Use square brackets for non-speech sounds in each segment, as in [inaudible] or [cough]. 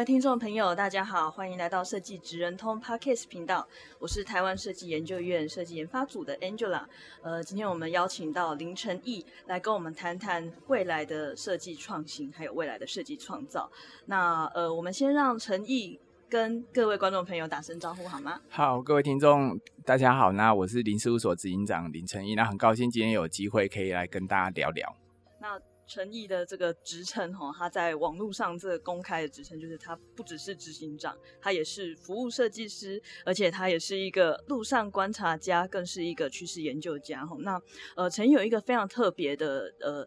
位听众朋友，大家好，欢迎来到设计职人通 Podcast 频道，我是台湾设计研究院设计研发组的 Angela。呃，今天我们邀请到林承毅来跟我们谈谈未来的设计创新，还有未来的设计创造。那呃，我们先让陈毅跟各位观众朋友打声招呼好吗？好，各位听众大家好，那我是林事务所执行长林承毅，那很高兴今天有机会可以来跟大家聊聊。那陈毅的这个职称哈，他在网络上这个公开的职称就是他不只是执行长，他也是服务设计师，而且他也是一个路上观察家，更是一个趋势研究家哈。那呃，陈毅有一个非常特别的呃。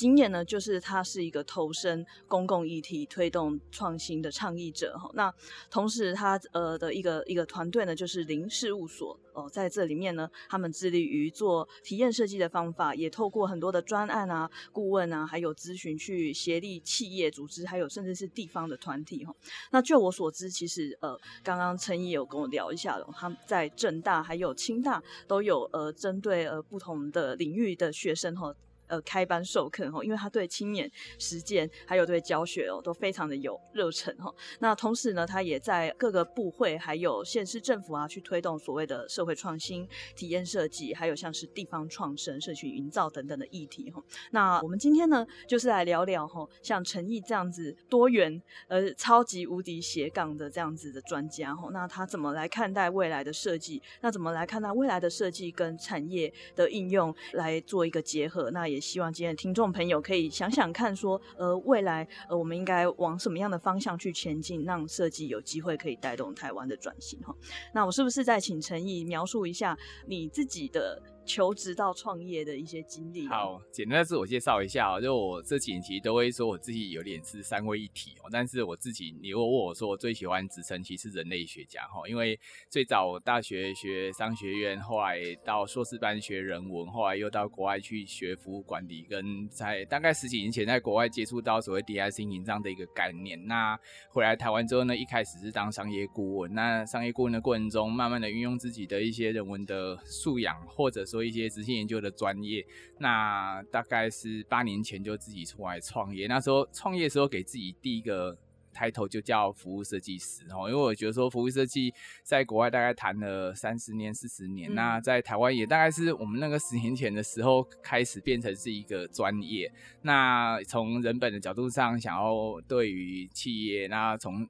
经验呢，就是他是一个投身公共议题、推动创新的倡议者哈。那同时他呃的一个一个团队呢，就是零事务所哦，在这里面呢，他们致力于做体验设计的方法，也透过很多的专案啊、顾问啊，还有咨询去协力企业组织，还有甚至是地方的团体哈。那就我所知，其实呃，刚刚陈毅有跟我聊一下了，他们在政大还有清大都有呃针对呃不同的领域的学生哈。呃开班授课哈，因为他对青年实践还有对教学哦，都非常的有热忱哈。那同时呢，他也在各个部会还有县市政府啊，去推动所谓的社会创新、体验设计，还有像是地方创生、社群营造等等的议题哈。那我们今天呢，就是来聊聊哈，像陈毅这样子多元呃超级无敌斜杠的这样子的专家哈，那他怎么来看待未来的设计？那怎么来看待未来的设计跟产业的应用来做一个结合？那也。希望今天的听众朋友可以想想看，说，呃，未来，呃，我们应该往什么样的方向去前进，让设计有机会可以带动台湾的转型哈。那我是不是再请陈毅描述一下你自己的？求职到创业的一些经历。好，简单的自我介绍一下哦，就我这几年其实都会说我自己有点是三位一体哦，但是我自己，你如果问我说我最喜欢职称其实是人类学家哈，因为最早大学学商学院，后来到硕士班学人文，后来又到国外去学服务管理，跟在大概十几年前在国外接触到所谓 design thinking 这样的一个概念。那回来台湾之后呢，一开始是当商业顾问，那商业顾问的过程中，慢慢的运用自己的一些人文的素养，或者说。做一些执行研究的专业，那大概是八年前就自己出来创业。那时候创业的时候，给自己第一个抬头就叫服务设计师哦，因为我觉得说服务设计在国外大概谈了三十年、四十年，嗯，那在台湾也大概是我们那个十年前的时候开始变成是一个专业。那从人本的角度上，想要对于企业，那从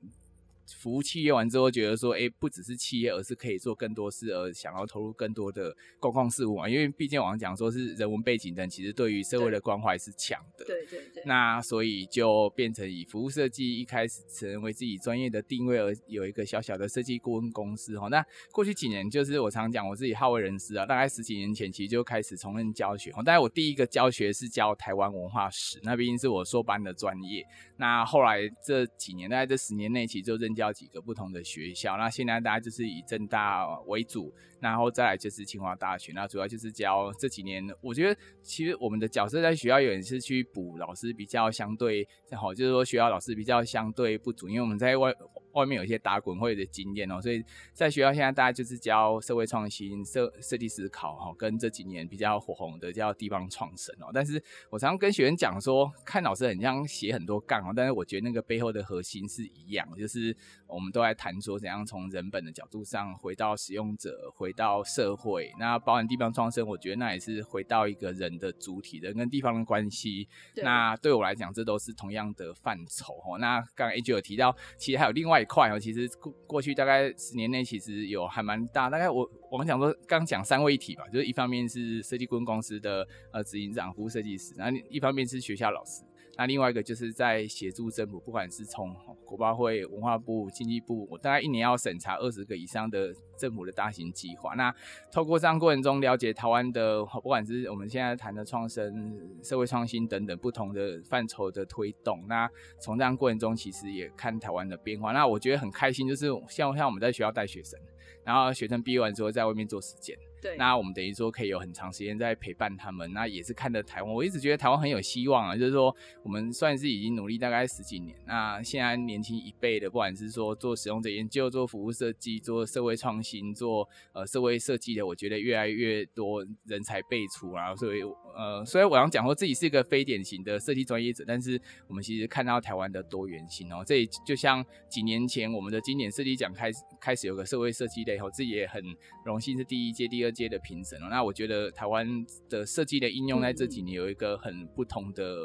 服务企业完之后，觉得说，哎、欸，不只是企业，而是可以做更多事，而想要投入更多的公共事务嘛。因为毕竟我们讲说是人文背景的人，其实对于社会的关怀是强的。对对对。那所以就变成以服务设计一开始成为自己专业的定位，而有一个小小的设计顾问公司哈。那过去几年，就是我常讲我自己好为人师啊，大概十几年前其实就开始从任教学。大概我第一个教学是教台湾文化史，那毕竟是我硕班的专业。那后来这几年，大概这十年内，其实就任教教几个不同的学校。那现在大家就是以正大为主，然后再来就是清华大学。那主要就是教这几年，我觉得其实我们的角色在学校也是去补老师比较相对好，就是说学校老师比较相对不足，因为我们在外。外面有一些打滚会的经验哦，所以在学校现在大家就是教社会创新、设设计思考哈，跟这几年比较火红的叫地方创生哦。但是我常常跟学员讲说，看老师很像写很多杠哦，但是我觉得那个背后的核心是一样，就是我们都在谈说怎样从人本的角度上回到使用者，回到社会。那包含地方创生，我觉得那也是回到一个人的主体，人跟地方的关系。那对我来讲，这都是同样的范畴哦。那刚刚 A 就有提到，其实还有另外。一块哦，其实过过去大概十年内，其实有还蛮大。大概我我们讲说，刚讲三位一体吧，就是一方面是设计顾问公司的呃执行长、服务设计师，然后一方面是学校老师。那另外一个就是在协助政府，不管是从国发会、文化部、经济部，我大概一年要审查二十个以上的政府的大型计划。那透过这样过程中了解台湾的，不管是我们现在谈的创生、社会创新等等不同的范畴的推动。那从这样过程中，其实也看台湾的变化。那我觉得很开心，就是像像我们在学校带学生，然后学生毕业完之后在外面做实践。对，那我们等于说可以有很长时间在陪伴他们，那也是看着台湾。我一直觉得台湾很有希望啊，就是说我们算是已经努力大概十几年，那现在年轻一辈的，不管是说做使用者研究、做服务设计、做社会创新、做呃社会设计的，我觉得越来越多人才辈出啊。所以呃，所以我想讲说自己是一个非典型的设计专业者，但是我们其实看到台湾的多元性哦。这就像几年前我们的经典设计奖开始开始有个社会设计类，我自己也很荣幸是第一届、第二届的评审，那我觉得台湾的设计的应用在这几年有一个很不同的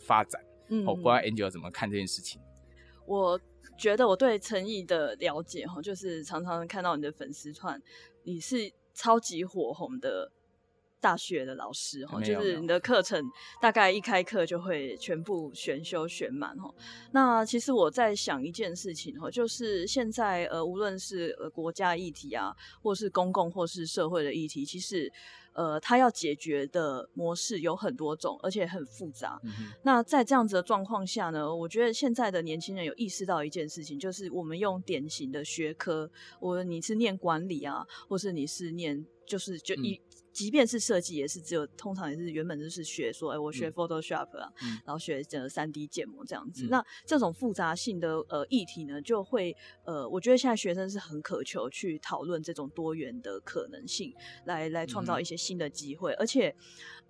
发展。嗯，我不知道 Angel 怎么看这件事情。我觉得我对陈毅的了解哈，就是常常看到你的粉丝团，你是超级火红的。大学的老师哈，就是你的课程大概一开课就会全部选修选满哈。那其实我在想一件事情哈，就是现在呃，无论是呃国家议题啊，或是公共或是社会的议题，其实呃，他要解决的模式有很多种，而且很复杂。嗯、那在这样子的状况下呢，我觉得现在的年轻人有意识到一件事情，就是我们用典型的学科，我你是念管理啊，或是你是念就是就一。嗯即便是设计，也是只有通常也是原本就是学说，哎、欸，我学 Photoshop 啊，嗯、然后学这个三 D 建模这样子。嗯、那这种复杂性的呃议题呢，就会呃，我觉得现在学生是很渴求去讨论这种多元的可能性，来来创造一些新的机会，嗯、而且。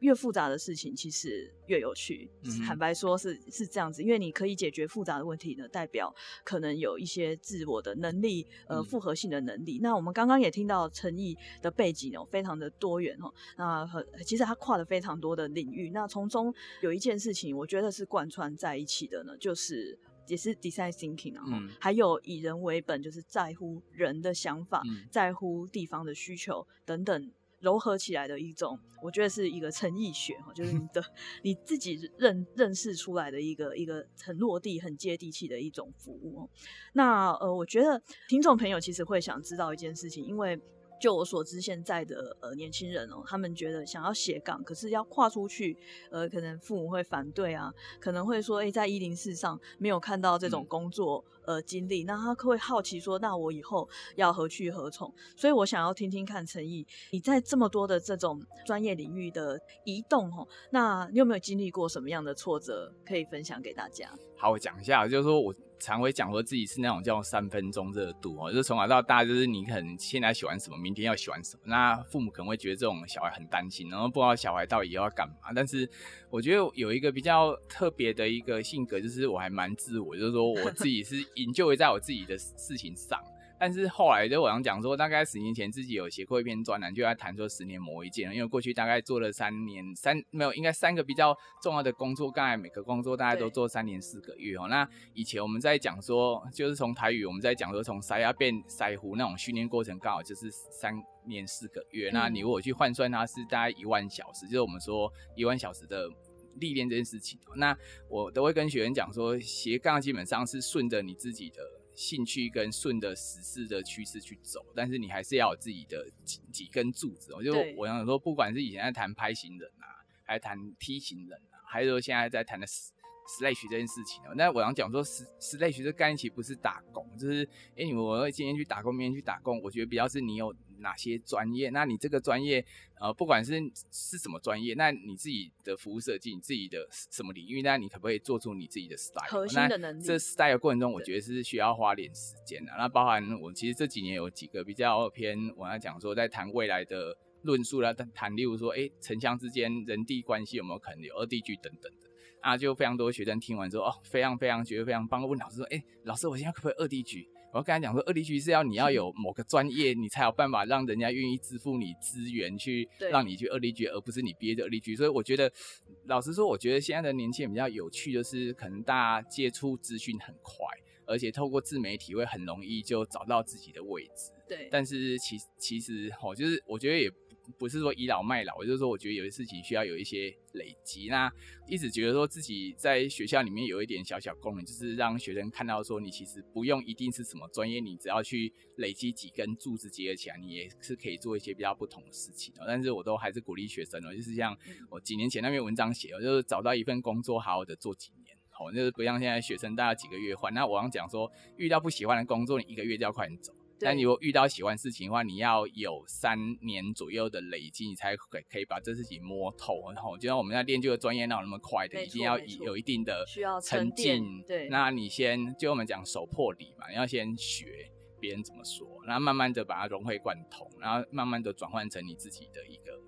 越复杂的事情其实越有趣，坦白说是是这样子，因为你可以解决复杂的问题呢，代表可能有一些自我的能力，呃，复合性的能力。嗯、那我们刚刚也听到陈毅的背景哦，非常的多元哦，那很其实他跨了非常多的领域。那从中有一件事情，我觉得是贯穿在一起的呢，就是也是 design thinking 然后、嗯、还有以人为本，就是在乎人的想法，嗯、在乎地方的需求等等。糅合起来的一种，我觉得是一个诚意学哈，就是你的 [laughs] 你自己认认识出来的一个一个很落地、很接地气的一种服务。那呃，我觉得听众朋友其实会想知道一件事情，因为。就我所知，现在的呃年轻人哦，他们觉得想要斜杠，可是要跨出去，呃，可能父母会反对啊，可能会说，哎、欸，在一零四上没有看到这种工作呃经历，那他会好奇说，那我以后要何去何从？所以我想要听听看陈毅，你在这么多的这种专业领域的移动哦，那你有没有经历过什么样的挫折可以分享给大家？好，我讲一下，就是说我。常会讲说自己是那种叫三分钟热度哦，就是从小到大，就是你可能现在喜欢什么，明天要喜欢什么。那父母可能会觉得这种小孩很担心，然后不知道小孩到底要干嘛。但是我觉得有一个比较特别的一个性格，就是我还蛮自我，就是说我自己是 [laughs] 营救在我自己的事情上。但是后来就我想讲说，大概十年前自己有写过一篇专栏，就在谈说十年磨一剑。因为过去大概做了三年三没有，应该三个比较重要的工作，刚才每个工作大概都做三年四个月哦。那以前我们在讲说，就是从台语我们在讲说，从塞牙变塞胡那种训练过程，刚好就是三年四个月。那你如果去换算，它是大概一万小时，就是我们说一万小时的历练这件事情。那我都会跟学员讲说，斜杠基本上是顺着你自己的。兴趣跟顺着时事的趋势去走，但是你还是要有自己的几几根柱子。我就我想说，不管是以前在谈拍型人啊，还是谈梯型人啊，还是说现在在谈的 Slash 这件事情哦，那我想讲说，Slash 这概念其实不是打工，就是哎，你我今天去打工，明天去打工，我觉得比较是你有。哪些专业？那你这个专业，呃，不管是是什么专业，那你自己的服务设计，你自己的什么领域，那你可不可以做出你自己的 style？核心的能力。这 style 过程中，我觉得是需要花点时间的。那包含我其实这几年有几个比较偏，我要讲说在谈未来的论述啦，谈例如说，哎，城乡之间人地关系有没有可能有二地居等等的啊，就非常多学生听完之后，哦，非常非常觉得非常棒，问老师说，哎，老师，我现在可不可以二地居？我要跟他讲说，二地居是要你要有某个专业，你才有办法让人家愿意支付你资源去让你去二地居，而不是你毕业就二地区。所以我觉得，老实说，我觉得现在的年轻人比较有趣，就是可能大家接触资讯很快，而且透过自媒体会很容易就找到自己的位置。对。但是其其实哦，就是我觉得也不是说倚老卖老，就是说我觉得有些事情需要有一些累积。那一直觉得说自己在学校里面有一点小小功能，就是让学生看到说你其实不用一定是什么专业，你只要去累积几根柱子结合起来，你也是可以做一些比较不同的事情。但是我都还是鼓励学生哦，就是像我几年前那篇文章写，就是找到一份工作，好好的做几年，好，就是不像现在学生大概几个月换。那我刚讲说，遇到不喜欢的工作，你一个月就要快点走。但你如果遇到喜欢事情的话，你要有三年左右的累积，你才可可以把这事情摸透。然后，就像我们在练这个专业哪有那么快的，一定要有一定的沉淀。对，那你先就我们讲手破理嘛，你要先学别人怎么说，然后慢慢的把它融会贯通，然后慢慢的转换成你自己的一个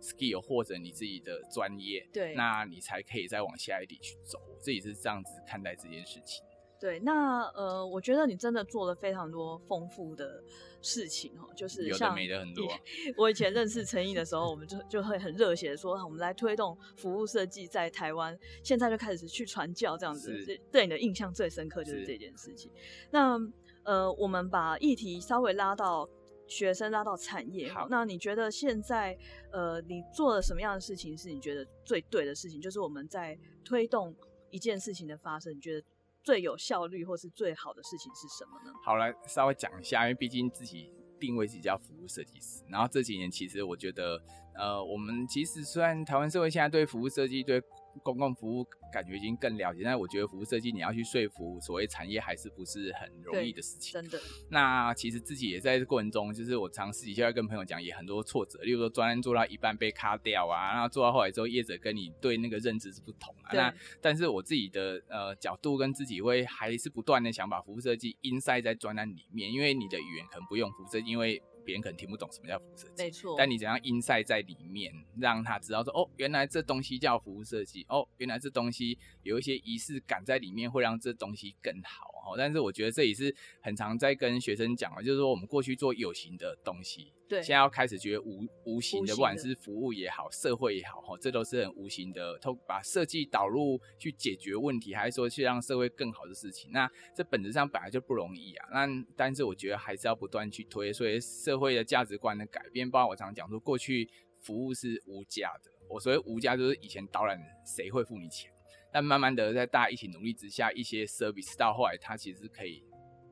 skill 或者你自己的专业。对，那你才可以再往下一点去走。我自己是这样子看待这件事情。对，那呃，我觉得你真的做了非常多丰富的事情哦，就是像有的没的很多。[laughs] 我以前认识陈毅的时候，我们就就会很热血的说，我们来推动服务设计在台湾，现在就开始去传教这样子。对你的印象最深刻就是这件事情。那呃，我们把议题稍微拉到学生，拉到产业。好，那你觉得现在呃，你做了什么样的事情是你觉得最对的事情？就是我们在推动一件事情的发生，你觉得？最有效率或是最好的事情是什么呢？好，来稍微讲一下，因为毕竟自己定位自己叫服务设计师，然后这几年其实我觉得，呃，我们其实虽然台湾社会现在对服务设计对公共服务感觉已经更了解，但是我觉得服务设计你要去说服所谓产业还是不是很容易的事情。真的。那其实自己也在这过程中，就是我尝试一下跟朋友讲，也很多挫折，例如说专案做到一半被卡掉啊，然后做到后来之后，业者跟你对那个认知是不同啊。那但是我自己的呃角度跟自己会还是不断的想把服务设计 inside 在专案里面，因为你的语言可能不用服务设计，因为。别人可能听不懂什么叫服务设计，没错。但你怎样 inside 在里面，让他知道说，哦，原来这东西叫服务设计，哦，原来这东西有一些仪式感在里面，会让这东西更好。哦，但是我觉得这也是很常在跟学生讲的，就是说我们过去做有形的东西。对，现在要开始觉得无无形的，不管是服务也好，社会也好，哈，这都是很无形的，透把设计导入去解决问题，还是说去让社会更好的事情。那这本质上本来就不容易啊。那但是我觉得还是要不断去推，所以社会的价值观的改变，包括我常常讲说，过去服务是无价的，我所谓无价就是以前导览谁会付你钱，但慢慢的在大家一起努力之下，一些 service 到后来它其实可以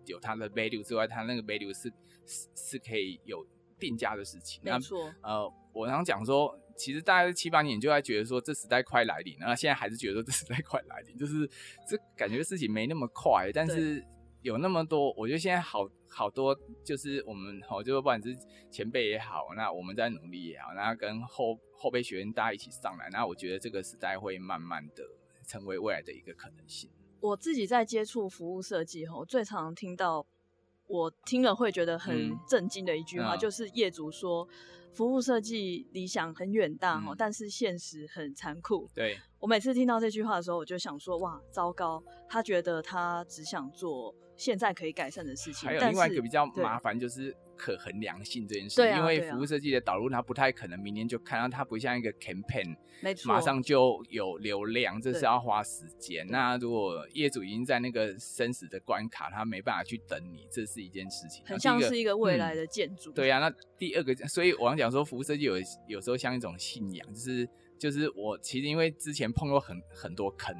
有它的 value 之外，它那个 value 是是是可以有。定价的事情，没错。呃，我常讲说，其实大概七八年就在觉得说这时代快来临，那现在还是觉得说这时代快来临，就是这感觉事情没那么快，但是有那么多，我觉得现在好好多，就是我们好，就是不管是前辈也好，那我们在努力也好，那跟后后辈学员大家一起上来，那我觉得这个时代会慢慢的成为未来的一个可能性。我自己在接触服务设计后，最常听到。我听了会觉得很震惊的一句话，嗯、就是业主说，服务设计理想很远大但是现实很残酷。对，我每次听到这句话的时候，我就想说，哇，糟糕！他觉得他只想做现在可以改善的事情。还有另外一个比较麻烦就是。可衡量性这件事，因为服务设计的导入，它不太可能明年就看到，它不像一个 campaign，没错，马上就有流量，这是要花时间。那如果业主已经在那个生死的关卡，他没办法去等你，这是一件事情，很像是一个未来的建筑。对呀，那第二个，所以我想讲说，服务设计有有时候像一种信仰，就是就是我其实因为之前碰过很很多坑，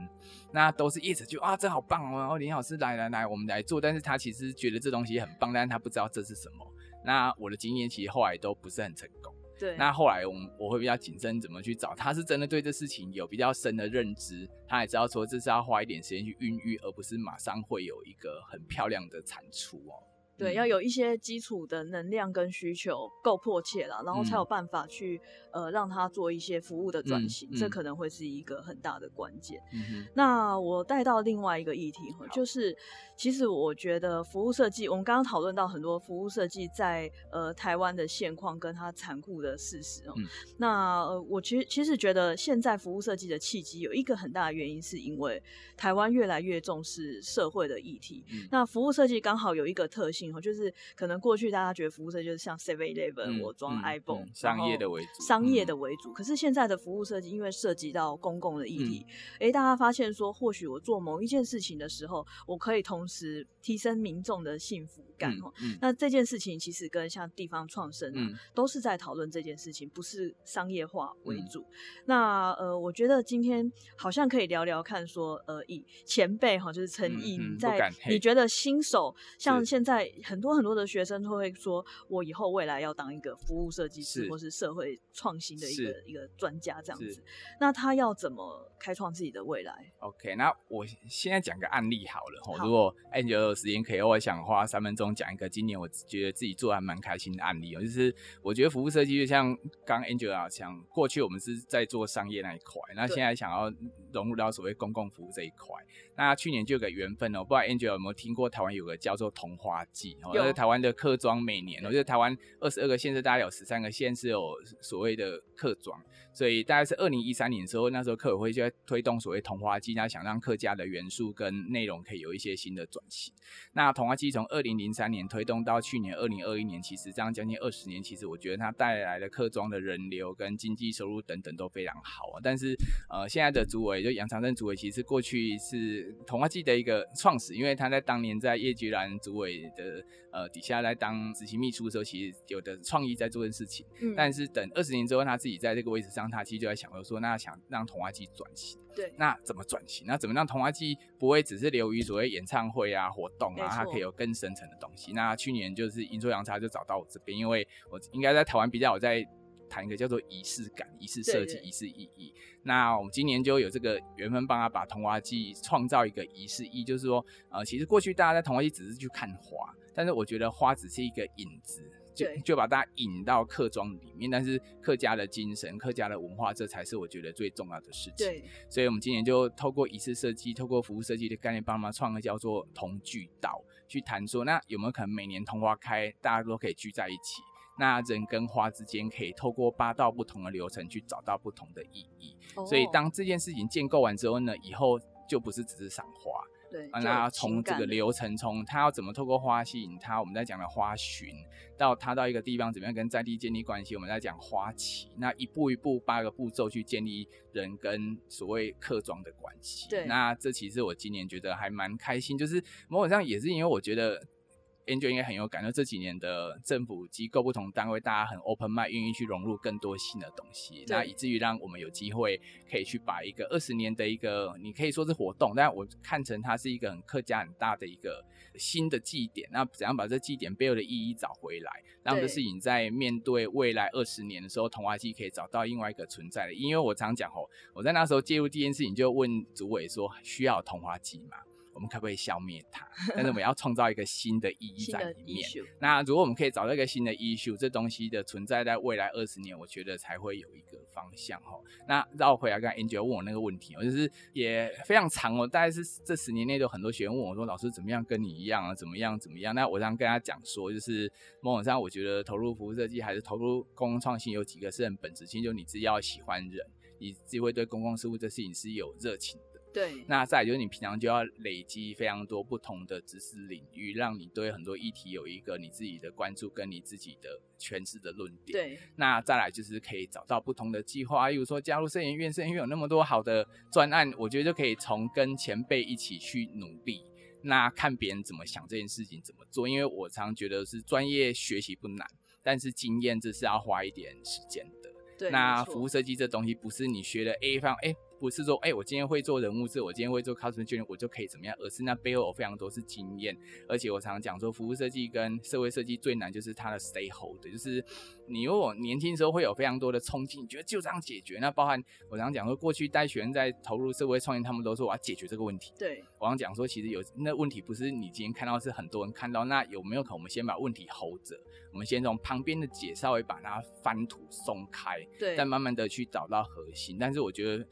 那都是业主就啊，这好棒哦，然后林老师来来来，我们来做，但是他其实觉得这东西很棒，但是他不知道这是什么。那我的经验其实后来都不是很成功。对。那后来我我会比较谨慎，怎么去找？他是真的对这事情有比较深的认知，他也知道说这是要花一点时间去孕育，而不是马上会有一个很漂亮的产出哦。对，要有一些基础的能量跟需求够迫切了，然后才有办法去、嗯、呃让他做一些服务的转型，这可能会是一个很大的关键。嗯、哼那我带到另外一个议题，哈就是其实我觉得服务设计，我们刚刚讨论到很多服务设计在呃台湾的现况跟它残酷的事实哦。嗯、那呃我其实其实觉得现在服务设计的契机有一个很大的原因，是因为台湾越来越重视社会的议题。嗯、那服务设计刚好有一个特性。性哦，就是可能过去大家觉得服务设计就是像 Seven Eleven，我装 iPhone，商业的为主，商业的为主。可是现在的服务设计，因为涉及到公共的议题，哎，大家发现说，或许我做某一件事情的时候，我可以同时提升民众的幸福感哦。那这件事情其实跟像地方创生啊，都是在讨论这件事情，不是商业化为主。那呃，我觉得今天好像可以聊聊看，说呃，以前辈哈，就是陈毅在，你觉得新手像现在很多很多的学生都会说，我以后未来要当一个服务设计师，或是社会创新的一个一个专家这样子，那他要怎么开创自己的未来？OK，那我现在讲个案例好了哈，如果 Angel 有时间可以，我想花三分钟讲一个今年我觉得自己做还蛮开心的案例哦，就是我觉得服务设计就像刚 Angela 讲，过去我们是在做商业那一块，那现在想要融入到所谓公共服务这一块，那去年就有个缘分哦，不知道 Angela 有没有听过台湾有个叫做桐花季哦，就是台湾的客庄每年哦，就是台湾二十二个县市，大概有十三个县市有所谓的客庄，所以大概是二零一三年的时候，那时候客委会就在推动所谓桐花季，那想让客家的元素跟内容可以有一些新的转型。那童话季从二零零三年推动到去年二零二一年，其实这样将近二十年，其实我觉得它带来的客庄的人流跟经济收入等等都非常好啊。但是呃，现在的主委就杨长正主委，其实过去是童话季的一个创始，因为他在当年在叶菊兰主委的呃底下来当执行秘书的时候，其实有的创意在做这件事情。嗯。但是等二十年之后，他自己在这个位置上，他其实就在想说，说那想让童话季转型。对。那怎么转型？那怎么让童话季不会只是流于所谓演唱会啊活动啊，它可以有更深层的东西？那去年就是阴错阳差就找到我这边，因为我应该在台湾比较我在。谈一个叫做仪式感、仪式设计、仪式意义。那我们今年就有这个缘分，帮他把童话季创造一个仪式意义，就是说，呃，其实过去大家在童话季只是去看花，但是我觉得花只是一个影子，就就把大家引到客庄里面。但是客家的精神、客家的文化，这才是我觉得最重要的事情。对，所以我们今年就透过仪式设计、透过服务设计的概念，帮忙创个叫做同聚岛，去谈说，那有没有可能每年桐花开，大家都可以聚在一起？那人跟花之间可以透过八道不同的流程去找到不同的意义，oh. 所以当这件事情建构完之后呢，以后就不是只是赏花，对，那从这个流程，从他要怎么透过花吸引他，我们在讲的花寻，到他到一个地方怎么样跟在地建立关系，我们在讲花期，那一步一步八个步骤去建立人跟所谓客庄的关系，对，那这其实我今年觉得还蛮开心，就是某种上也是因为我觉得。Angel 应该很有感，就这几年的政府机构不同单位，大家很 open mind，愿意去融入更多新的东西，那以至于让我们有机会可以去把一个二十年的一个，你可以说是活动，但我看成它是一个很客家很大的一个新的祭典。那怎样把这祭典背后的意义找回来，让这事情在面对未来二十年的时候，桐花季可以找到另外一个存在的。因为我常讲哦，我在那时候介入第一件事情，就问主委说，需要桐花季吗？我们可不可以消灭它？但是我们要创造一个新的意义在里面。那如果我们可以找到一个新的 issue，这东西的存在在未来二十年，我觉得才会有一个方向哈。那绕回来，刚才 Angel 问我那个问题，我就是也非常长哦，大概是这十年内都很多学员问我说：“老师怎么样跟你一样啊？怎么样怎么样？”那我想跟他讲说，就是某种上，我觉得投入服务设计还是投入公共创新，有几个是很本质性，就你自己要喜欢人，你自己会对公共事务这事情是有热情。对，那再来就是你平常就要累积非常多不同的知识领域，让你对很多议题有一个你自己的关注跟你自己的诠释的论点。对，那再来就是可以找到不同的计划，例如说加入摄影院，摄影院有那么多好的专案，我觉得就可以从跟前辈一起去努力，那看别人怎么想这件事情怎么做，因为我常觉得是专业学习不难，但是经验这是要花一点时间的。对，那服务设计这东西不是你学了 A 方，哎。不是说，哎、欸，我今天会做人物志，我今天会做 customer journey，我就可以怎么样？而是那背后有非常多是经验，而且我常常讲说，服务设计跟社会设计最难就是它的 stakeholder，就是你如果年轻时候会有非常多的冲劲，你觉得就这样解决。那包含我常常讲说，过去带学生在投入社会创业，他们都说我要解决这个问题。对，我常讲说，其实有那问题不是你今天看到，是很多人看到。那有没有可能我们先把问题 hold 着？我们先从旁边的解稍微把它翻土松开，对，再慢慢的去找到核心。但是我觉得。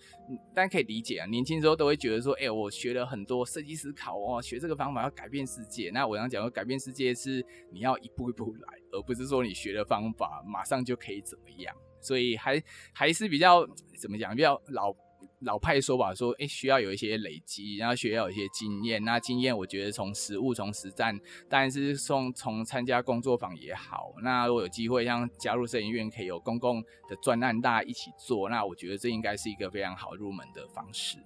大家可以理解啊，年轻时候都会觉得说，哎、欸，我学了很多设计思考哦，学这个方法要改变世界。那我想讲说，改变世界是你要一步一步来，而不是说你学的方法马上就可以怎么样。所以还还是比较怎么讲，比较老老派说法说，哎，需要有一些累积，然后需要有一些经验。那经验，我觉得从实务、从实战，当然是从从参加工作坊也好。那如果有机会，像加入摄影院，可以有公共的专案，大家一起做，那我觉得这应该是一个非常好入门的方式。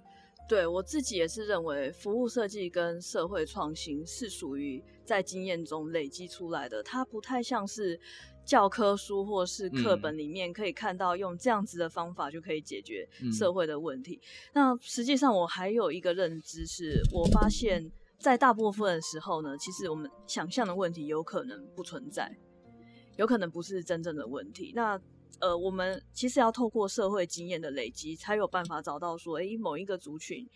对，我自己也是认为，服务设计跟社会创新是属于在经验中累积出来的，它不太像是。教科书或是课本里面可以看到，用这样子的方法就可以解决社会的问题。嗯、那实际上，我还有一个认知是，我发现，在大部分的时候呢，其实我们想象的问题有可能不存在，有可能不是真正的问题。那呃，我们其实要透过社会经验的累积，才有办法找到说，诶，某一个族群。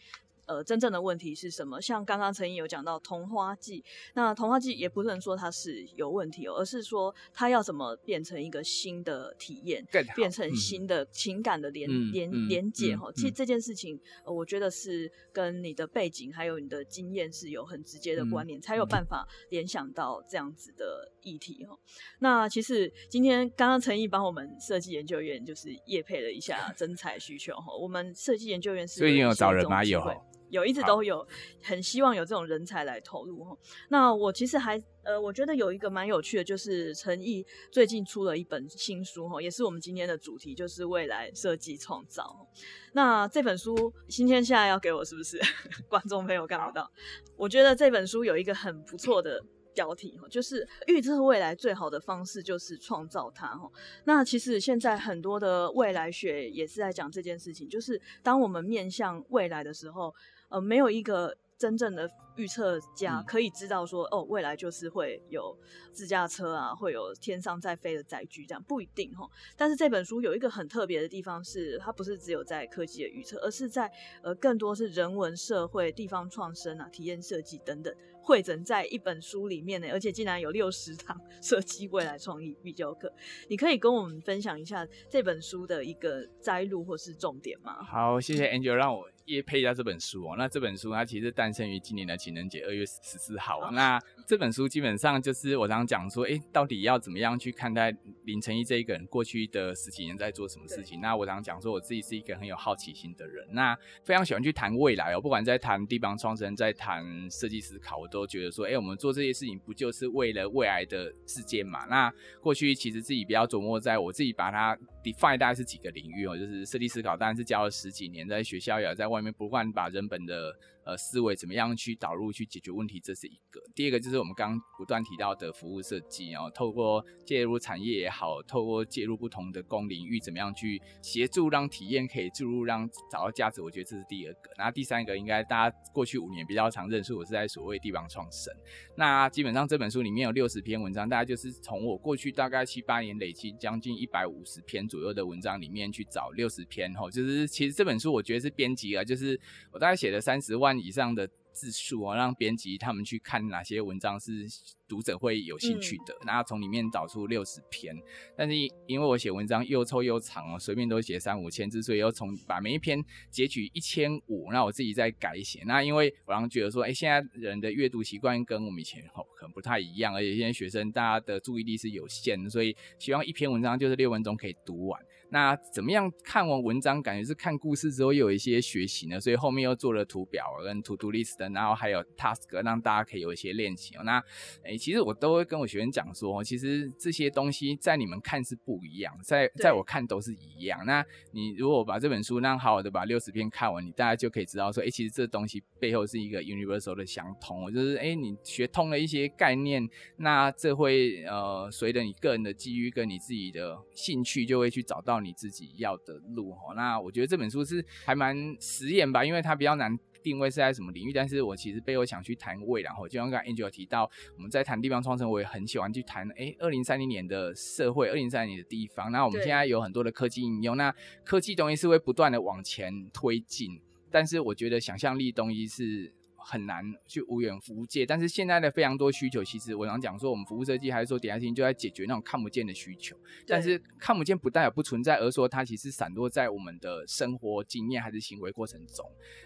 呃，真正的问题是什么？像刚刚陈毅有讲到同花记，那同花记也不能说它是有问题哦，而是说它要怎么变成一个新的体验，变成新的情感的连、嗯、连连结哈。其实这件事情，呃，我觉得是跟你的背景还有你的经验是有很直接的关联，嗯、才有办法联想到这样子的议题哈。那其实今天刚刚陈毅帮我们设计研究院就是业配了一下 [laughs] 真才需求哈，我们设计研究院是最近有找人吗？有。有，一直都有，很希望有这种人才来投入哈。那我其实还呃，我觉得有一个蛮有趣的，就是陈毅最近出了一本新书哈，也是我们今天的主题，就是未来设计创造。那这本书新天现在要给我是不是？[laughs] 观众朋友看不到。我觉得这本书有一个很不错的标题哈，就是预测未来最好的方式就是创造它哈。那其实现在很多的未来学也是在讲这件事情，就是当我们面向未来的时候。呃，没有一个真正的预测家可以知道说，哦，未来就是会有自驾车啊，会有天上在飞的载具，这样不一定齁。但是这本书有一个很特别的地方是，它不是只有在科技的预测，而是在呃更多是人文社会、地方创生啊、体验设计等等汇整在一本书里面呢。而且竟然有六十堂 [laughs] 设计未来创意必修课，你可以跟我们分享一下这本书的一个摘录或是重点吗？好，谢谢 Angel 让我。也配一下这本书哦，那这本书它其实诞生于今年的情人节二月十四号。Oh. 那这本书基本上就是我常常讲说，哎、欸，到底要怎么样去看待林承毅这一个人过去的十几年在做什么事情？那我常常讲说，我自己是一个很有好奇心的人，那非常喜欢去谈未来哦，不管在谈地方创生，在谈设计思考，我都觉得说，哎、欸，我们做这些事情不就是为了未来的世界嘛？那过去其实自己比较琢磨，在我自己把它 define 大概是几个领域哦，就是设计思考，当然是教了十几年，在学校也在外面不断把人本的。呃，思维怎么样去导入去解决问题，这是一个。第二个就是我们刚不断提到的服务设计然后，透过介入产业也好，透过介入不同的公领域，怎么样去协助让体验可以注入，让找到价值。我觉得这是第二个。那第三个应该大家过去五年比较常认识我是在所谓地方创生。那基本上这本书里面有六十篇文章，大家就是从我过去大概七八年累积将近一百五十篇左右的文章里面去找六十篇哈，就是其实这本书我觉得是编辑啊，就是我大概写了三十万以上的字数哦，让编辑他们去看哪些文章是读者会有兴趣的，然后从里面找出六十篇。但是因为我写文章又臭又长哦，随便都写三五千字，所以要从把每一篇截取一千五，那我自己再改写。那因为我让觉得说，哎，现在人的阅读习惯跟我们以前哦可能不太一样，而且现在学生大家的注意力是有限的，所以希望一篇文章就是六分钟可以读完。那怎么样看完文章，感觉是看故事之后又有一些学习呢？所以后面又做了图表跟 to do list，然后还有 task，让大家可以有一些练习。那诶，其实我都会跟我学生讲说，其实这些东西在你们看是不一样，在在我看都是一样。那你如果把这本书让好好的把六十篇看完，你大家就可以知道说，诶，其实这东西背后是一个 universal 的相通，就是诶，你学通了一些概念，那这会呃随着你个人的机遇跟你自己的兴趣，就会去找到。你自己要的路哈，那我觉得这本书是还蛮实验吧，因为它比较难定位是在什么领域。但是我其实背后想去谈未来，就像刚才 Angel 提到，我们在谈地方创生，我也很喜欢去谈，诶，二零三零年的社会，二零三零年的地方。那我们现在有很多的科技应用，那科技东西是会不断的往前推进，但是我觉得想象力东西是。很难去无远弗届。但是现在的非常多需求，其实我想讲说，我们服务设计还是说 design 就在解决那种看不见的需求。但是看不见不代表不存在，而说它其实散落在我们的生活经验还是行为过程中。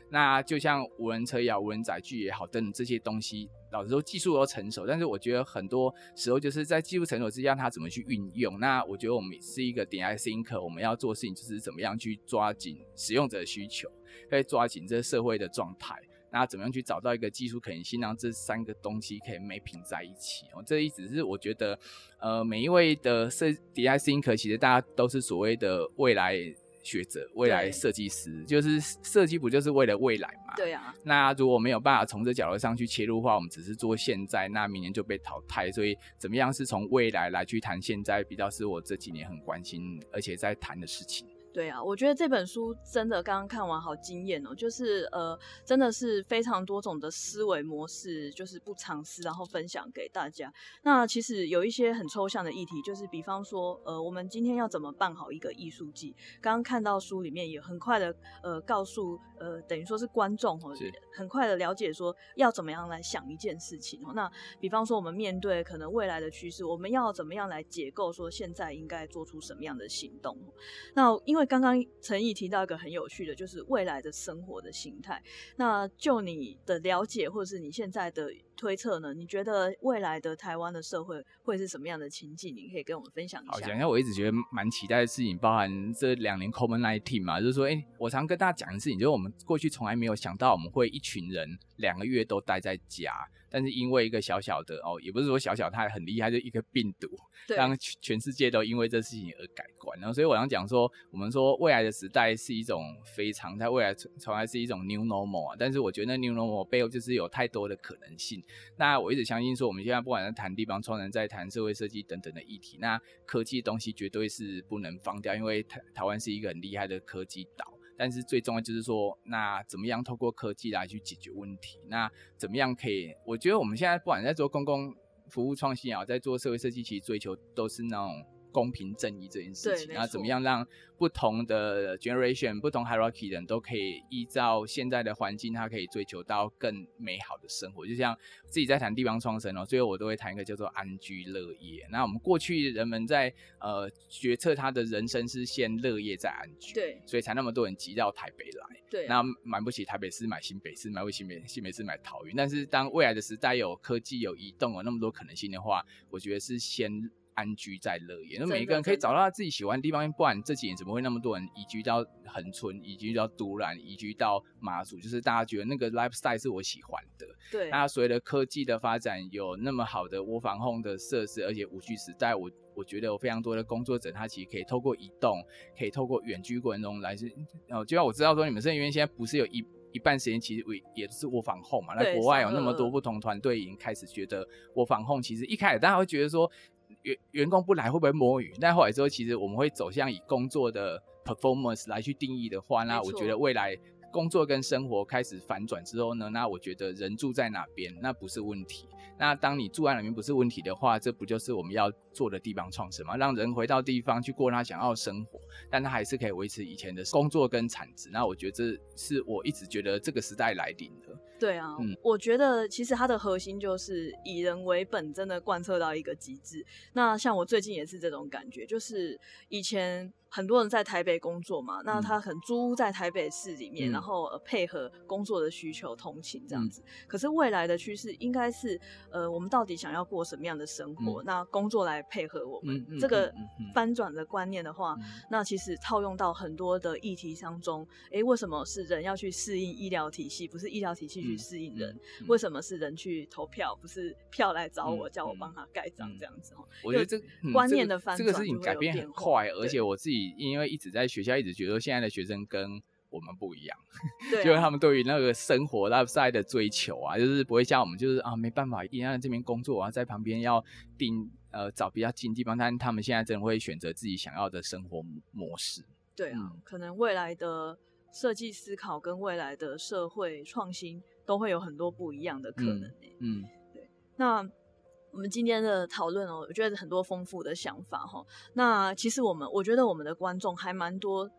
那就像无人车也好，无人载具也好，等等这些东西，老实说技术都成熟，但是我觉得很多时候就是在技术成熟之下，它怎么去运用？那我觉得我们是一个 design thinker，我们要做事情就是怎么样去抓紧使用者的需求，可以抓紧这个社会的状态，那怎么样去找到一个技术可行性，让这三个东西可以 mapping 在一起？哦，这意思是我觉得，呃，每一位的设 design thinker，其实大家都是所谓的未来。学者，未来设计师，就是设计不就是为了未来嘛？对啊。那如果没有办法从这角度上去切入的话，我们只是做现在，那明年就被淘汰。所以，怎么样是从未来来去谈现在，比较是我这几年很关心，而且在谈的事情。对啊，我觉得这本书真的刚刚看完好惊艳哦，就是呃，真的是非常多种的思维模式，就是不尝试，然后分享给大家。那其实有一些很抽象的议题，就是比方说，呃，我们今天要怎么办好一个艺术季？刚刚看到书里面也很快的呃告诉呃，等于说是观众哦，很快的了解说要怎么样来想一件事情哦。那比方说我们面对可能未来的趋势，我们要怎么样来解构说现在应该做出什么样的行动？那因为因因为刚刚陈毅提到一个很有趣的，就是未来的生活的形态。那就你的了解，或者是你现在的推测呢？你觉得未来的台湾的社会会是什么样的情境？你可以跟我们分享一下。好，讲一下我一直觉得蛮期待的事情，包含这两年 COVID-19 嘛，就是说，哎、欸，我常跟大家讲的事情，就是我们过去从来没有想到我们会一群人两个月都待在家。但是因为一个小小的哦，也不是说小小，它很厉害，就一个病毒，[laughs] 让全世界都因为这事情而改观。然后，所以我想讲说，我们说未来的时代是一种非常，在未来从来是一种 new normal 啊。但是我觉得那 new normal 背后就是有太多的可能性。那我一直相信说，我们现在不管在谈地方创生，在谈社会设计等等的议题，那科技东西绝对是不能放掉，因为台台湾是一个很厉害的科技岛。但是最重要就是说，那怎么样透过科技来去解决问题？那怎么样可以？我觉得我们现在不管在做公共服务创新啊，在做社会设计，其实追求都是那种公平正义这件事情。那怎么样让？不同的 generation、不同 hierarchy 的人都可以依照现在的环境，他可以追求到更美好的生活。就像自己在谈地方创生哦，最后我都会谈一个叫做安居乐业。那我们过去人们在呃决策他的人生是先乐业再安居，对，所以才那么多人挤到台北来。对，那买不起台北市，买新北市，买不起新北新北市，买桃园。但是当未来的时代有科技、有移动、有那么多可能性的话，我觉得是先。安居在乐业，那每一个人可以找到他自己喜欢的地方。不然这几年怎么会那么多人移居到恒村，移居到都兰，移居到马祖？就是大家觉得那个 lifestyle 是我喜欢的。对，那随着科技的发展，有那么好的 work from home 的设施，而且五 G 时代，我我觉得有非常多的工作者，他其实可以透过移动，可以透过远距过程中来是哦。就像我知道说，你们是因为现在不是有一一半时间其实也是 work from home 嘛？那国外有那么多不同团队已经开始觉得 work from home，其实一开始大家会觉得说。员员工不来会不会摸鱼？但后来之后，其实我们会走向以工作的 performance 来去定义的话，那我觉得未来工作跟生活开始反转之后呢，那我觉得人住在哪边那不是问题。那当你住在哪边不是问题的话，这不就是我们要做的地方创生吗？让人回到地方去过他想要的生活，但他还是可以维持以前的工作跟产值。那我觉得这是我一直觉得这个时代来临的。对啊，嗯，我觉得其实它的核心就是以人为本，真的贯彻到一个极致。那像我最近也是这种感觉，就是以前很多人在台北工作嘛，那他很租在台北市里面，嗯、然后呃配合工作的需求通勤这样子。嗯、可是未来的趋势应该是，呃，我们到底想要过什么样的生活？嗯、那工作来配合我们、这个翻转的观念的话，嗯、那其实套用到很多的议题当中，哎、欸，为什么是人要去适应医疗体系，不是医疗体系？去适应人，为什么是人去投票，不是票来找我，嗯、叫我帮他盖章这样子？我觉得这观念的翻转、嗯这个，这个事情改变很快，而且我自己因为一直在学校，一直觉得现在的学生跟我们不一样，对啊、[laughs] 就是他们对于那个生活 lifestyle 的追求啊，就是不会像我们，就是啊没办法，一定要在这边工作啊，在旁边要定呃找比较近的地方，但他们现在真的会选择自己想要的生活模式。对啊，嗯、可能未来的。设计思考跟未来的社会创新都会有很多不一样的可能、欸嗯。嗯，对。那我们今天的讨论哦，我觉得很多丰富的想法哈。那其实我们，我觉得我们的观众还蛮多。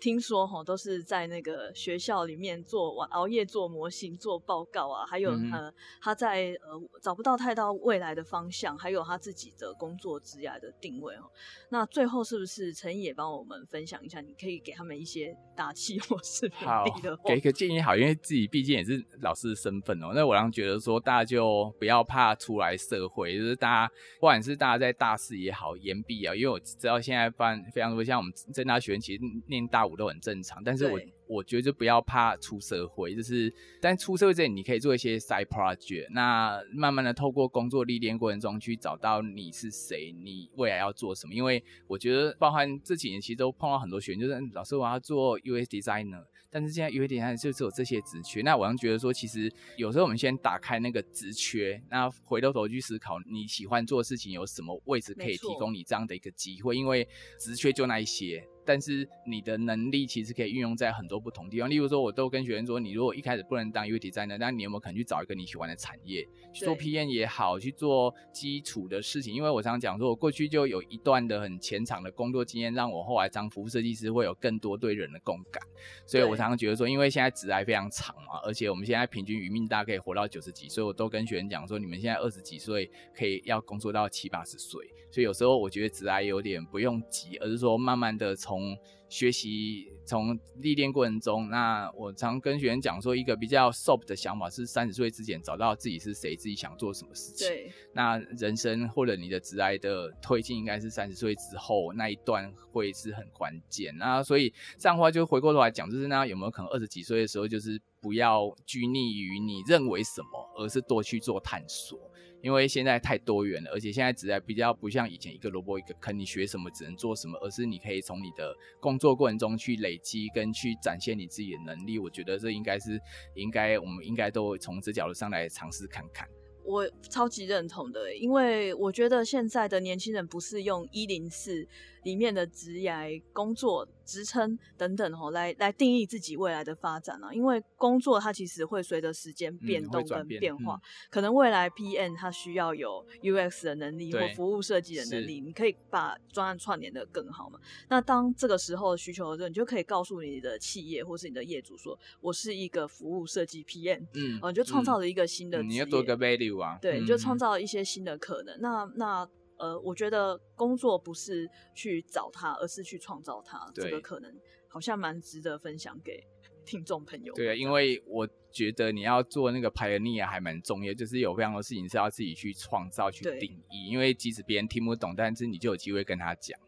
听说哈，都是在那个学校里面做晚熬夜做模型、做报告啊，还有呃，他在呃找不到太到未来的方向，还有他自己的工作职业的定位哦。那最后是不是陈毅也帮我们分享一下？你可以给他们一些打气或是鼓励的话，给一个建议好，因为自己毕竟也是老师的身份哦。那我让觉得说，大家就不要怕出来社会，就是大家不管是大家在大四也好，研毕啊，因为我知道现在办非常多，像我们正大学院其实念大五都很正常，但是我我觉得就不要怕出社会，就是但出社会这里你可以做一些 side project，那慢慢的透过工作历练过程中去找到你是谁，你未来要做什么。因为我觉得包含这几年其实都碰到很多学员，就是老师我要做 UX designer，但是现在 UX designer 就只有这些职缺。那我想觉得说，其实有时候我们先打开那个职缺，那回头头去思考你喜欢做的事情有什么位置可以提供你这样的一个机会，因为职缺就那一些。但是你的能力其实可以运用在很多不同地方，例如说，我都跟学员说，你如果一开始不能当 UX designer，那你有没有可能去找一个你喜欢的产业去做 PM 也好，去做基础的事情？因为我常常讲说，我过去就有一段的很前场的工作经验，让我后来当服务设计师会有更多对人的共感。所以我常常觉得说，因为现在职涯非常长嘛，而且我们现在平均余命大概可以活到九十几岁，我都跟学员讲说，你们现在二十几岁可以要工作到七八十岁，所以有时候我觉得职涯有点不用急，而是说慢慢的从。学习从历练过程中，那我常跟学员讲说，一个比较 soft 的想法是三十岁之前找到自己是谁，自己想做什么事情。对，那人生或者你的职涯的推进，应该是三十岁之后那一段会是很关键。那所以这样的话，就回过头来讲，就是那有没有可能二十几岁的时候，就是不要拘泥于你认为什么，而是多去做探索。因为现在太多元了，而且现在只在比较不像以前一个萝卜一个坑，你学什么只能做什么，而是你可以从你的工作过程中去累积跟去展现你自己的能力。我觉得这应该是应该我们应该都从这角度上来尝试看看。我超级认同的，因为我觉得现在的年轻人不是用一零四里面的职业工作。职称等等哦，来来定义自己未来的发展啊。因为工作它其实会随着时间变动跟变化，嗯、可能未来 PM 它需要有 UX 的能力或服务设计的能力，你可以把专案串联的更好嘛。那当这个时候需求的时候，你就可以告诉你的企业或是你的业主说，我是一个服务设计 PM，嗯，你就创造了一个新的你要多个 value 啊，对，你就创造了一些新的可能。嗯、那那。呃，我觉得工作不是去找他，而是去创造他。这个可能好像蛮值得分享给 [laughs] 听众朋友。对啊，因为我觉得你要做那个 pioneer 还蛮重要，就是有非常多事情是要自己去创造、去定义。因为即使别人听不懂，但是你就有机会跟他讲。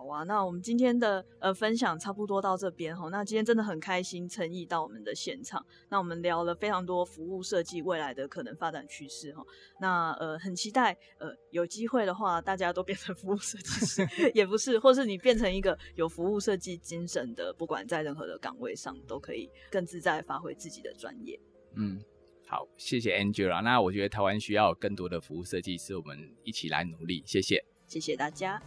好啊，那我们今天的呃分享差不多到这边哈。那今天真的很开心，诚意到我们的现场。那我们聊了非常多服务设计未来的可能发展趋势哈。那呃很期待呃有机会的话，大家都变成服务设计师，[laughs] 也不是，或是你变成一个有服务设计精神的，不管在任何的岗位上，都可以更自在发挥自己的专业。嗯，好，谢谢 Angela。那我觉得台湾需要更多的服务设计师，我们一起来努力。谢谢，谢谢大家。